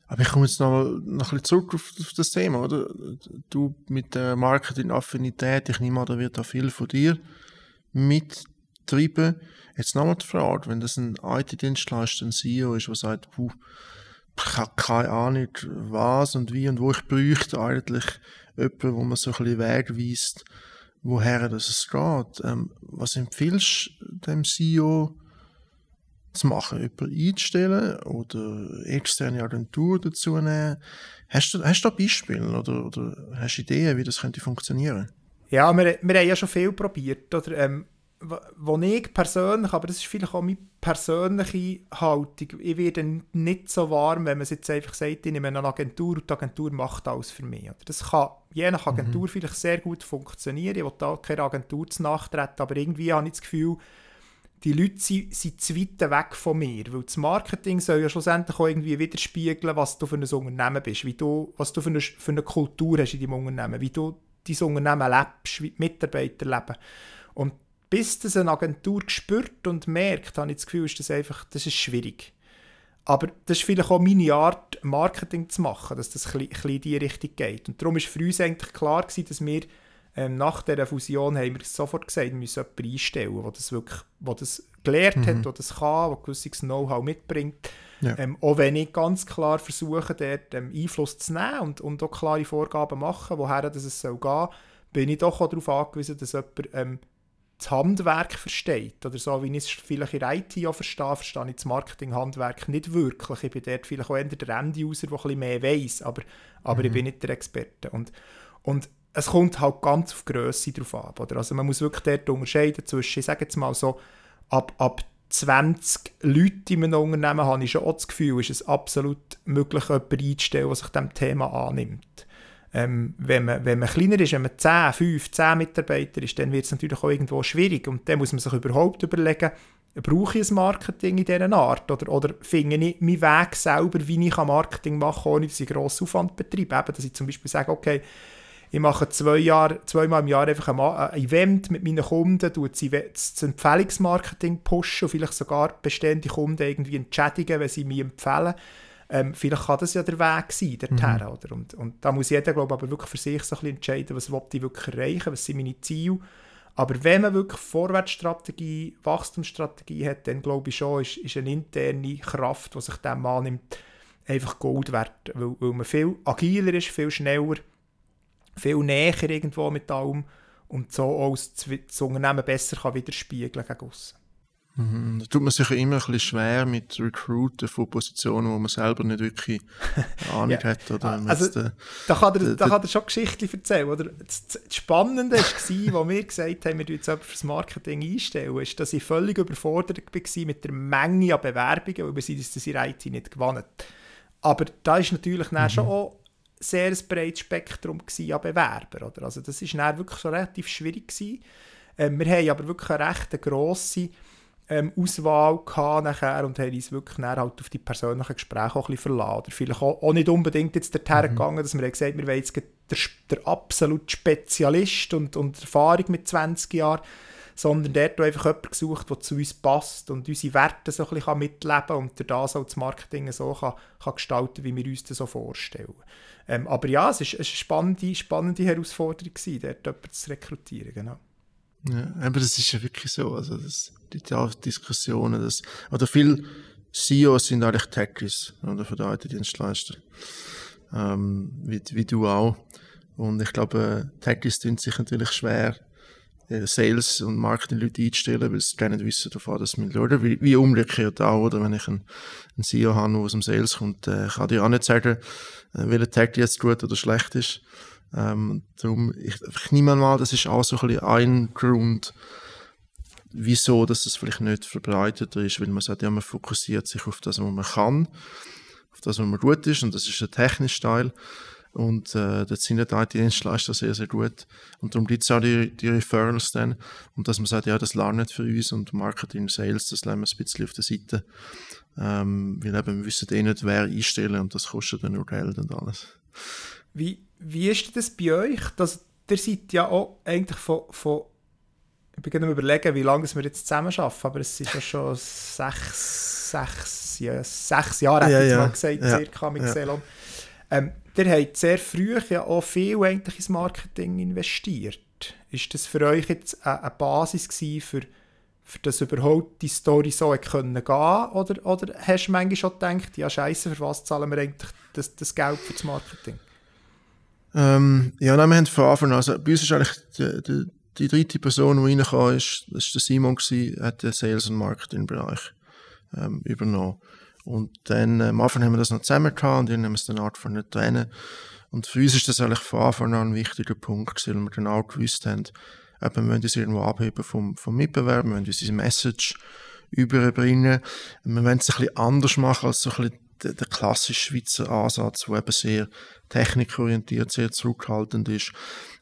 aber ich komme jetzt noch, mal- noch ein bisschen zurück auf, auf das Thema, oder? Du mit der Marketing-Affinität, ich nehme an, da wird da viel von dir mittreiben. Jetzt nochmal die Frage, wenn das ein IT-Dienstleister, ein CEO ist, der sagt, puh, ich habe keine Ahnung, was und wie und wo ich bräuchte eigentlich jemanden, wo man so ein bisschen wegweist, woher das es geht. Ähm, was empfiehlst du dem CEO zu machen? Jemanden einzustellen oder externe Agentur dazu nehmen? Hast du, hast du Beispiele oder, oder hast du Ideen, wie das könnte funktionieren? Ja, wir, wir haben ja schon viel probiert. Oder, ähm, wo- ich persönlich, aber das ist vielleicht auch meine persönliche Haltung, ich werde nicht so warm, wenn man jetzt einfach sagt, ich nehme eine Agentur und die Agentur macht alles für mich. Das kann je nach Agentur vielleicht sehr gut funktionieren. Ich will da keine Agentur zu nachtreten, aber irgendwie habe ich das Gefühl, die Leute sind, sind zu weit weg von mir, weil das Marketing soll ja schlussendlich auch irgendwie widerspiegeln, was du für ein Unternehmen bist, wie du, was du für eine, für eine Kultur hast in deinem Unternehmen, wie du dein Unternehmen lebst, wie die Mitarbeiter leben. Und bis das eine Agentur spürt und merkt, habe ich das Gefühl, ist das einfach, das ist schwierig. Aber das ist vielleicht auch meine Art, Marketing zu machen, dass das ein bisschen in die Richtung geht. Und darum war für uns eigentlich klar, gewesen, dass wir ähm, nach dieser Fusion haben wir sofort gesagt, wir müssen jemanden einstellen, der das wirklich der das gelernt hat, der das kann, der gewisses Know-how mitbringt. Ja. Ähm, auch wenn ich ganz klar versuche, dort ähm, Einfluss zu nehmen und, und auch klare Vorgaben machen, woher das es soll gehen, bin ich doch auch darauf angewiesen, dass jemand ähm, das Handwerk versteht. Oder so, wie ich es vielleicht in IT auch verstehe, verstehe ich das Marketing-Handwerk nicht wirklich. Ich bin dort vielleicht auch eher der End-User, der ein bisschen mehr weiss, aber, aber ich bin nicht der Experte. Und, und es kommt halt ganz auf Grösse drauf ab. Oder? Also man muss wirklich dort unterscheiden zwischen, ich sage jetzt mal so, ab, ab 20 Leute in einem Unternehmen habe ich schon auch das Gefühl, ist es absolut möglich, jemanden einzustellen, der sich diesem Thema annimmt. Ähm, wenn, man, wenn man kleiner ist, wenn man 10, 5, 10 Mitarbeiter ist, dann wird es natürlich auch irgendwo schwierig. Und dann muss man sich überhaupt überlegen, brauche ich ein Marketing in dieser Art? Oder, oder finde ich meinen Weg selber, wie ich Marketing machen kann, ohne dass ich grossen Aufwand betreibe? Eben, dass ich zum Beispiel sage, okay, ich mache zwei Jahre, zweimal im Jahr einfach ein, Event mit meinen Kunden, das Empfehlungsmarketing pushen und vielleicht sogar bestehende Kunden irgendwie entschädigen, wenn sie mich empfehlen. Ähm, vielleicht kann das ja der Weg sein, dorthin, mhm. oder? Und, und da muss jeder, glaube ich, aber wirklich für sich so ein bisschen entscheiden, was will ich wirklich erreichen, was sind meine Ziele. Aber wenn man wirklich Vorwärtsstrategie, Wachstumsstrategie hat, dann glaube ich schon, ist, ist eine interne Kraft, die sich dem annimmt, einfach Gold wert, weil, weil man viel agiler ist, viel schneller, viel näher irgendwo mit allem und so auch das, das Unternehmen besser kann widerspiegeln gegen aussen. Mhm. Da tut man sich ja immer ein bisschen schwer mit Recruiten von Positionen, wo man selber nicht wirklich Ahnung ja. hat. Oder also, den, da, kann er, da kann er schon Geschichten erzählen. Oder? Das, das Spannende war, als wir gesagt haben, wir jetzt jemanden fürs Marketing einstellen, ist, dass ich völlig überfordert war mit der Menge an Bewerbungen, weil wir sind das in IT nicht gewonnen. Aber da ist natürlich mhm. schon auch sehr ein breites Spektrum an Bewerbern. Oder? Also das war wirklich so relativ schwierig. Gewesen. Ähm, wir haben aber wirklich eine recht grosse ähm, Auswahl nachher und haben uns wirklich halt auf die persönlichen Gespräche auch ein bisschen verlassen. Oder vielleicht auch, auch nicht unbedingt jetzt dorthin mhm. gegangen, dass wir gesagt haben, wir wollen jetzt der, der absolute Spezialist und, und Erfahrung mit 20 Jahren, sondern dort einfach jemanden gesucht, der zu uns passt und unsere Werte so ein bisschen mitleben kann und das auch das Marketing so kann, kann gestalten wie wir uns das so vorstellen. Ähm, aber ja, es war eine spannende, spannende Herausforderung, gewesen, dort jemanden zu rekrutieren. Genau. Ja, aber das ist ja wirklich so. Also das, die Diskussionen, das, oder viele CEOs sind eigentlich Techies oder von der IT-Dienstleister. Ähm, wie, wie du auch. Und ich glaube, Techies tun sich natürlich schwer, äh, Sales- und Marketing-Leute einzustellen, weil sie gar nicht wissen davon, dass man Leute, wie, wie umgekehrt auch, oder wenn ich einen, einen CEO habe, der aus dem Sales kommt, äh, kann dir auch nicht sagen, äh, welcher Tag jetzt gut oder schlecht ist. Ähm, darum, ich, ich nehme mal, das ist auch so ein, ein Grund, wieso dass es vielleicht nicht verbreiteter ist, weil man sagt, ja, man fokussiert sich auf das, was man kann, auf das, was man gut ist, und das ist der technische Teil. Und äh, dort sind die IT-Dienstleister sehr, sehr gut. Und darum gibt es auch die, die Referrals dann. Und dass man sagt, ja, das lernt für uns und Marketing, Sales, das lernen wir ein bisschen auf der Seite. Ähm, weil eben, wir wissen eh nicht, wer einstellen und das kostet dann nur Geld und alles. Wie, wie ist das bei euch? Das, ihr seid ja auch eigentlich von, von ich bin gerade überlegen, wie lange wir jetzt zusammen arbeiten, aber es ist ja schon sechs, sechs, ja, sechs Jahre, ja, hätte ich ja, mal gesagt, ja, circa mit ja. Ähm, ihr habt sehr früh ja auch viel eigentlich ins Marketing investiert. Ist das für euch jetzt eine Basis für, für das überhaupt die Story so können gehen oder, oder hast du manchmal schon gedacht, ja scheiße, für was zahlen wir eigentlich das, das Geld für das Marketing? Ähm, ja, nein, wir haben an, also bei uns ist eigentlich die, die, die dritte Person, die reinkam, ist, das war der Simon, gewesen, hat den Sales- und Marketing-Bereich ähm, übernommen. Und dann, äh, am Anfang haben wir das noch zusammen gehabt und dann haben wir es dann Art von nicht trennen. Und für uns ist das eigentlich von Anfang an ein wichtiger Punkt gewesen, weil wir genau gewusst haben, eben, wir wollen uns irgendwo abheben vom, vom Mitbewerb, wir wollen unsere Message überbringen. Wir wollen es ein bisschen anders machen als so ein bisschen der, der klassische Schweizer Ansatz, der eben sehr technikorientiert, sehr zurückhaltend ist.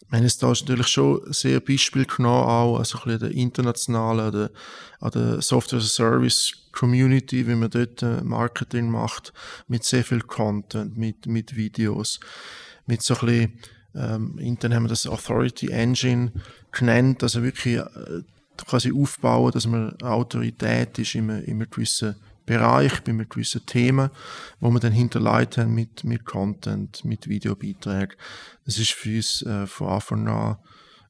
Wir haben jetzt da natürlich schon sehr Beispiel genommen, auch also ein bisschen der internationalen, der, an der Software as a Service Community, wie man dort äh, Marketing macht, mit sehr viel Content, mit, mit Videos, mit so ein bisschen, ähm, intern haben wir das Authority Engine genannt, also wirklich äh, quasi aufbauen, dass man Autorität ist in einem, in einem gewissen Bereich, bei einem gewissen Thema, wo wir dann hinterlegt haben mit, mit Content, mit Videobeiträgen. Das ist für uns äh, von Anfang an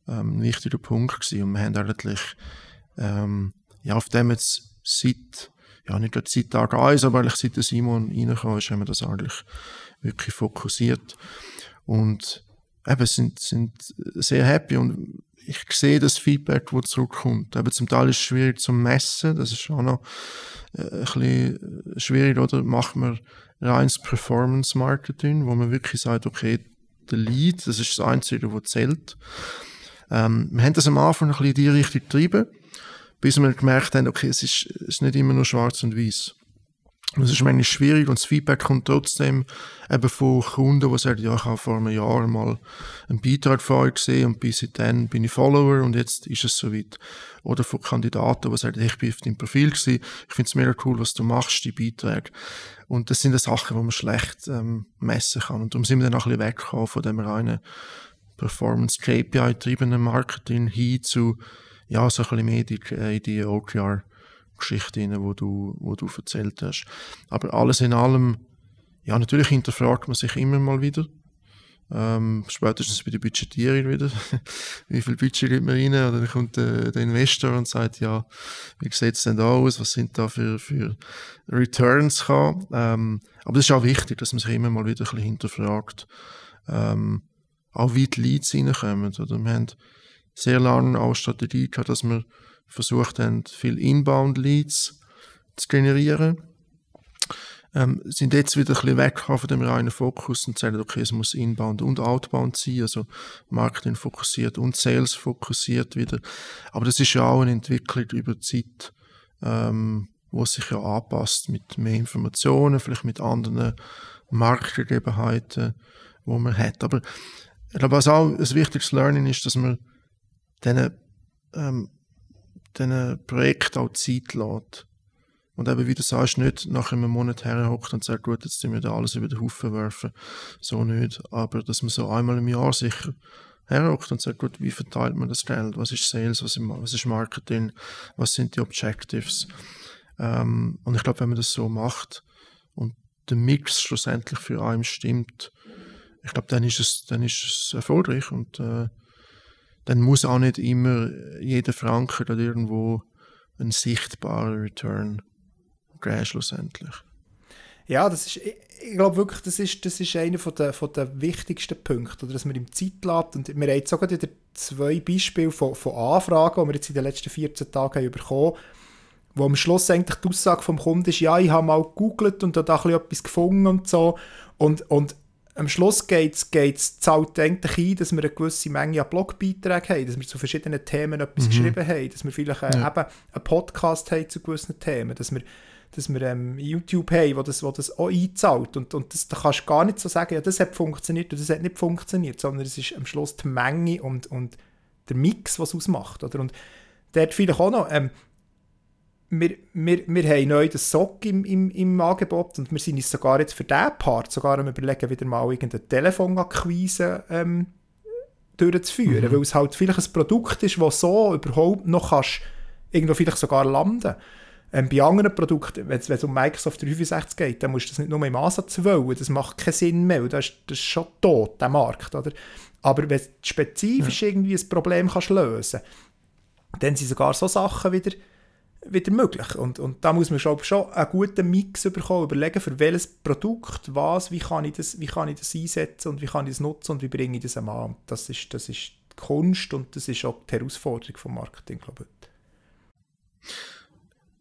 ähm, ein wichtiger Punkt gewesen. Und wir haben eigentlich ähm, ja, auf dem jetzt seit, ja nicht gerade seit Tag 1, aber eigentlich seit der Simon reingekommen ist, haben wir das eigentlich wirklich fokussiert. Und eben sind, sind sehr happy und ich sehe das Feedback, das zurückkommt. Aber zum Teil ist es schwierig zu messen, das ist auch noch äh, ein bisschen schwierig, oder? Macht man reines Performance Marketing, wo man wirklich sagt, okay, der Lead, das ist das Einzige, was zählt. Ähm, wir haben das am Anfang ein bisschen in die Richtung getrieben, bis wir gemerkt haben, okay, es ist, es ist nicht immer nur schwarz und weiß. Das ist manchmal schwierig und das Feedback kommt trotzdem eben von Kunden, die sagen, ja, ich habe vor einem Jahr mal einen Beitrag von euch gesehen und bis dann bin ich Follower und jetzt ist es soweit. Oder von Kandidaten, die sagen, ich bin auf deinem Profil gewesen, ich finde es mega cool, was du machst, die Beiträge. Und das sind die Sachen, die man schlecht ähm, messen kann. Und darum sind wir dann auch ein bisschen weggekommen von dem reinen Performance-KPI-getriebenen Marketing hin zu, ja, so ein bisschen mehr die, äh, die OKR- Geschichte wo du, wo du erzählt hast. Aber alles in allem, ja, natürlich hinterfragt man sich immer mal wieder. Ähm, spätestens bei der Budgetierung wieder. wie viel Budget gibt man rein? Oder dann kommt der, der Investor und sagt, ja, wie sieht es denn da aus? Was sind da für, für Returns Ähm, aber es ist auch wichtig, dass man sich immer mal wieder ein bisschen hinterfragt. Ähm, auch wie die Leads reinkommen. Oder wir haben sehr lange auch Strategie gehabt, dass wir versucht haben, viel Inbound-Leads zu generieren. Ähm, sind jetzt wieder ein bisschen weg von dem reinen Fokus und sagen, okay, es muss Inbound und Outbound sein, also Marketing fokussiert und Sales fokussiert wieder. Aber das ist ja auch eine Entwicklung über die Zeit, ähm, wo sich ja anpasst mit mehr Informationen, vielleicht mit anderen Marktgegebenheiten, wo man hat. Aber ich glaube, was auch ein wichtiges Learning ist, dass man diesen ähm, diesen Projekt auch Zeit lässt. Und eben, wie du sagst, nicht nach einem Monat herhockt und sagt, gut, jetzt müssen wir da alles über den Haufen werfen. So nicht. Aber dass man so einmal im Jahr sicher herhockt und sagt, gut, wie verteilt man das Geld? Was ist Sales? Was ist Marketing? Was sind die Objectives? Ähm, und ich glaube, wenn man das so macht und der Mix schlussendlich für einen stimmt, ich glaube, dann ist es, dann ist es erfolgreich und äh, dann muss auch nicht immer jeder Franken dann irgendwo ein sichtbarer Return geben, schlussendlich. Ja, das ist, ich, ich glaube wirklich, das ist, das ist einer von der, von der wichtigsten Punkte, oder, dass man ihm Zeit lässt. Und wir haben jetzt sogar wieder zwei Beispiele von, von Anfragen, die wir jetzt in den letzten 14 Tagen haben bekommen wo am Schluss eigentlich die Aussage vom Kunden ist, ja, ich habe mal gegoogelt und da etwas gefunden und so. Und, und am Schluss geht es, zahlt eigentlich ein, dass wir eine gewisse Menge an Blogbeiträgen haben, dass wir zu verschiedenen Themen etwas mhm. geschrieben haben, dass wir vielleicht äh, ja. eben einen Podcast haben zu gewissen Themen, dass wir, dass wir ähm, YouTube haben, wo das, wo das auch einzahlt. Und, und das, da kannst du gar nicht so sagen, ja, das hat funktioniert und das hat nicht funktioniert, sondern es ist am Schluss die Menge und, und der Mix, was es ausmacht. Oder? Und dort vielleicht auch noch, ähm, wir, wir, wir haben neu das Sock im, im, im Angebot und wir sind uns sogar jetzt für diesen Part sogar am überlegen, wieder mal irgendeine Telefonakquise ähm, durchzuführen, mhm. weil es halt vielleicht ein Produkt ist, das so überhaupt noch kannst, irgendwo vielleicht sogar landen ähm, bei anderen Produkten, wenn es um Microsoft 365 geht, dann musst du das nicht nur im Ansatz wollen, das macht keinen Sinn mehr, das ist, das ist schon tot, der Markt, oder? Aber wenn du spezifisch ja. irgendwie ein Problem kannst lösen dann sind sogar so Sachen wieder wieder möglich. Und, und da muss man schon, schon einen guten Mix bekommen, überlegen, für welches Produkt, was, wie kann ich das, wie kann ich das einsetzen und wie kann ich das nutzen und wie bringe ich das am an. Das ist, das ist die Kunst und das ist auch die Herausforderung vom Marketing, glaube ich.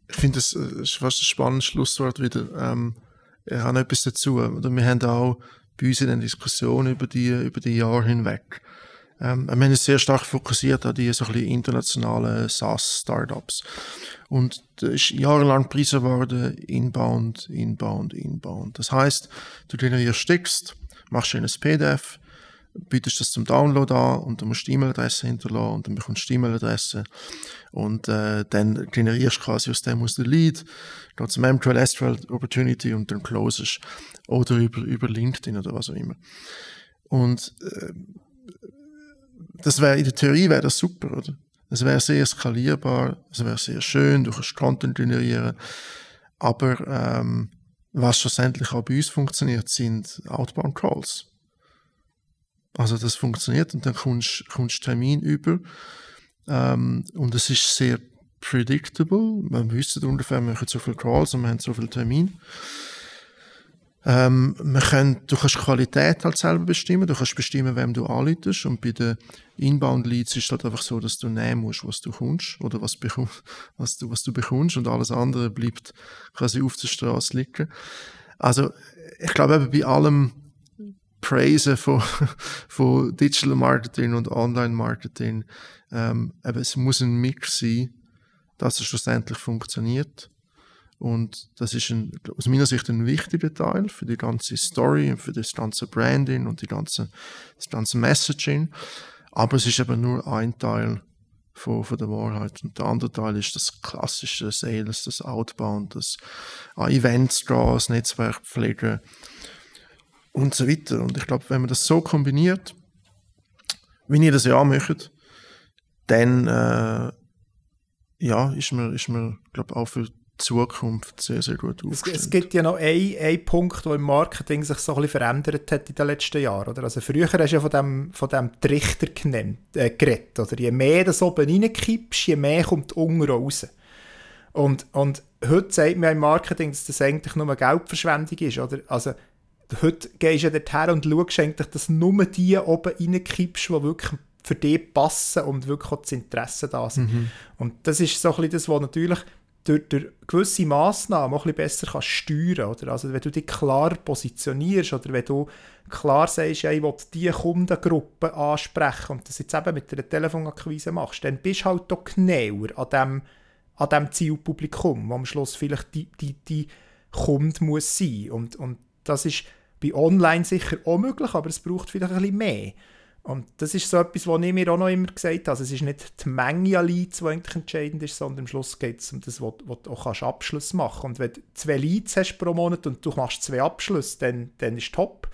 Ich finde, das ist fast ein spannendes Schlusswort wieder. Ähm, ich habe noch etwas dazu. Wir haben auch bei uns in der Diskussion über die, über die Jahre hinweg ähm, wir haben uns sehr stark fokussiert an die so ein internationalen SaaS-Startups. Und das ist jahrelang Preise worden, inbound, inbound, inbound. Das heißt, du generierst Text, machst ein PDF, bietest das zum Download an und dann musst du die E-Mail-Adresse hinterlassen und dann bekommst du die E-Mail-Adresse und äh, dann generierst du quasi aus dem aus der Lead, geht zum MQL SQL Opportunity und dann closest oder über, über LinkedIn oder was auch immer. Und äh, das wäre in der Theorie wäre das super, oder? Es wäre sehr skalierbar, es wäre sehr schön, du kannst Content generieren. Aber ähm, was schlussendlich auch bei uns funktioniert, sind Outbound Calls. Also das funktioniert und dann kommst du Termin über ähm, und es ist sehr predictable. Man wüsste ungefähr, wir machen so viele Calls und wir haben so viele Termine. Ähm, wir können, du kannst Qualität halt selber bestimmen, du kannst bestimmen, wem du anleitest. Und bei den Inbound-Leads ist es halt einfach so, dass du nehmen musst, was du kommst oder was, was, du, was du bekommst. Und alles andere bleibt quasi auf der Straße liegen. Also ich glaube eben bei allem Praise von, von Digital Marketing und Online Marketing, ähm, eben, es muss ein Mix sein, dass es schlussendlich funktioniert Und das ist ein, aus meiner Sicht ein wichtiger Teil für die ganze Story und für das ganze Branding und die ganze, das ganze Messaging. Aber es ist eben nur ein Teil von, von der Wahrheit. Und der andere Teil ist das klassische Sales, das Outbound, das an Events gehen, das Netzwerk pflegen und so weiter. Und ich glaube, wenn man das so kombiniert, wie ihr das ja möchtet, dann äh, ja, ist man, ist man glaube auch für Zukunft sehr, sehr gut aufgestellt. Es, es gibt ja noch einen, einen Punkt, der im Marketing sich so ein bisschen verändert hat in den letzten Jahren. Oder? Also früher hast du ja von dem, von dem Trichter genannt, äh, geredet. Oder? Je mehr du oben reinkippst, je mehr kommt unten raus. Und, und heute sagt man im Marketing, dass das eigentlich nur Geldverschwendung ist. Oder? Also heute gehst du ja dorthin und schaust eigentlich, dass nur die oben reinkippst, die wirklich für dich passen und wirklich auch das Interesse da sind. Mhm. Und das ist so ein bisschen das, was natürlich durch, durch gewisse Massnahmen auch ein bisschen besser kannst steuern oder? Also wenn du dich klar positionierst oder wenn du klar sagst, ja, ich will diese Kundengruppe ansprechen und das jetzt eben mit einer Telefonakquise machst, dann bist du halt doch genauer an dem, an dem Zielpublikum, wo am Schluss vielleicht die, die, die Kunde muss sein. Und, und das ist bei Online sicher auch möglich, aber es braucht vielleicht ein bisschen mehr. Und das ist so etwas, was ich mir auch noch immer gesagt habe. Also es ist nicht die Menge an Leads, die eigentlich entscheidend ist, sondern am Schluss geht es um das, wo du auch Abschluss machen kannst. Und wenn du zwei Leads hast pro Monat und du machst zwei Abschlüsse, dann, dann ist top.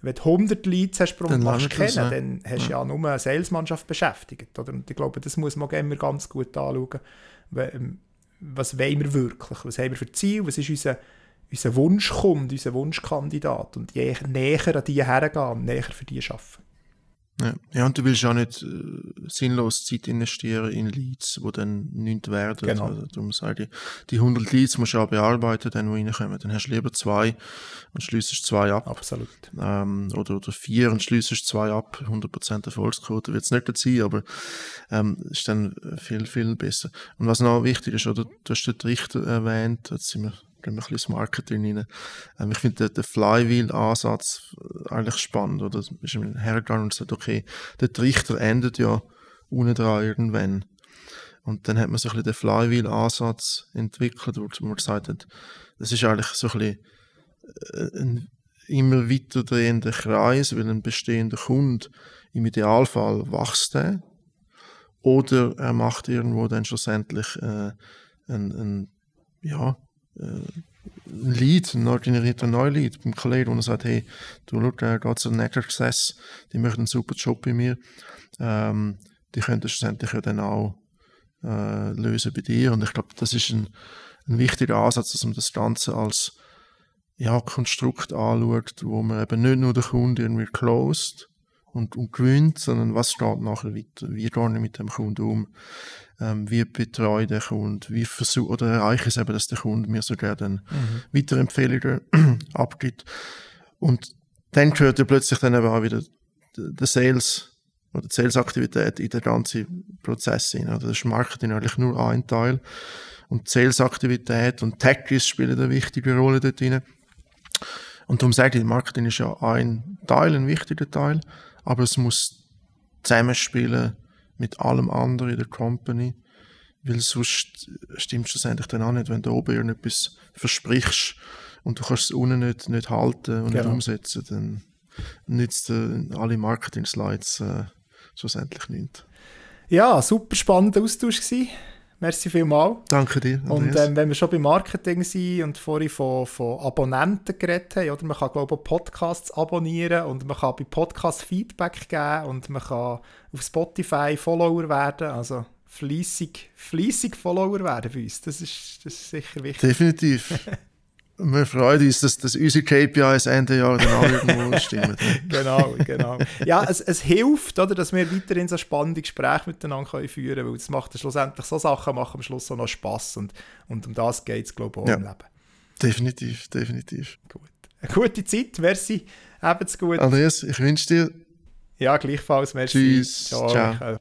Wenn du 100 Leads hast pro Monat, machst kennen, ja. dann hast du ja. ja nur eine Salesmannschaft beschäftigt. Oder? Und ich glaube, das muss man immer ganz gut anschauen. Ähm, was wollen wir wirklich? Was haben wir für Ziel? Was ist unser, unser Wunschkunde, unser Wunschkandidat? Und je näher an die hergehen, näher für die arbeiten. Ja. ja, und du willst auch nicht äh, sinnlos Zeit investieren in Leads, die dann nichts werden. Genau. Also, darum sage ich, die 100 Leads musst du auch bearbeiten, dann, die reinkommen. Dann hast du lieber zwei und schließt zwei ab. Absolut. Ähm, oder, oder vier und schließt zwei ab. 100% Erfolgsquote wird es nicht sein, aber ähm, ist dann viel, viel besser. Und was noch wichtig ist, oder, du hast den Richter erwähnt, jetzt sind wir gehen wir ein bisschen ins Marketing rein. Ähm, ich finde den, den Flywheel-Ansatz äh, eigentlich spannend. Oder ist man hergegangen und gesagt, okay, der Trichter endet ja unten dran irgendwann. Und dann hat man so ein bisschen den Flywheel-Ansatz entwickelt, wo man gesagt hat, das ist eigentlich so ein bisschen äh, ein immer weiter drehender Kreis, weil ein bestehender Kunde im Idealfall wächst der oder er macht irgendwo dann schlussendlich äh, ein, ein, ja, ein Lead, ein neu generierter Neulead beim Kollegen, wo er sagt, hey, du, schau, da geht zu Necker Access, die machen einen super Job bei mir, ähm, die könnten schlussendlich ja dann auch äh, lösen bei dir. Und ich glaube, das ist ein, ein wichtiger Ansatz, dass man das Ganze als ja, Konstrukt anschaut, wo man eben nicht nur den Kunden irgendwie closed und, und gewinnt, sondern was steht nachher weiter? Wie gehe ich mit dem Kunden um? ähm, wie betreue ich den Kunden, wie versuche oder erreiche ich es eben, dass der Kunde mir sogar dann mhm. Weiterempfehlungen abgibt. Und dann gehört ja plötzlich dann eben auch wieder der Sales oder die Sales-Aktivität in den ganzen Prozess hin. Oder das ist Marketing eigentlich nur ein Teil. Und Sales-Aktivität und Tech spielen eine wichtige Rolle dort drin. Und darum sage ich, Marketing ist ja ein Teil, ein wichtiger Teil, aber es muss zusammenspielen mit allem anderen in der Company. Weil sonst stimmt es schlussendlich dann auch nicht, wenn du oben irgendetwas versprichst und du kannst es unten nicht, nicht halten und genau. nicht umsetzen, dann nützt äh, alle Marketing-Slides äh, schlussendlich nichts. Ja, super spannender Austausch gewesen. Merci vielmals. Danke dir. Andreas. Und ähm, wenn wir schon beim Marketing sind und vorhin von, von Abonnenten geredet haben, oder man kann glaube ich Podcasts abonnieren und man kann bei Podcasts Feedback geben und man kann auf Spotify Follower werden, also fließig, fließig Follower werden bei uns. Das ist, das ist sicher wichtig. Definitiv. Wir freuen uns, dass, dass unsere KPIs Ende Jahr dann auch irgendwo stimmen. genau, genau. Ja, es, es hilft, oder, dass wir weiterhin so spannende Gespräche miteinander können führen können, weil es macht schlussendlich so Sachen machen am Schluss auch noch Spass und, und um das geht es, glaube ich, auch ja. im Leben. Definitiv, definitiv. Gut. Eine gute Zeit, merci, habt's gut. Andreas, ich wünsche dir. Ja, gleichfalls, merci. Tschüss, ciao. ciao.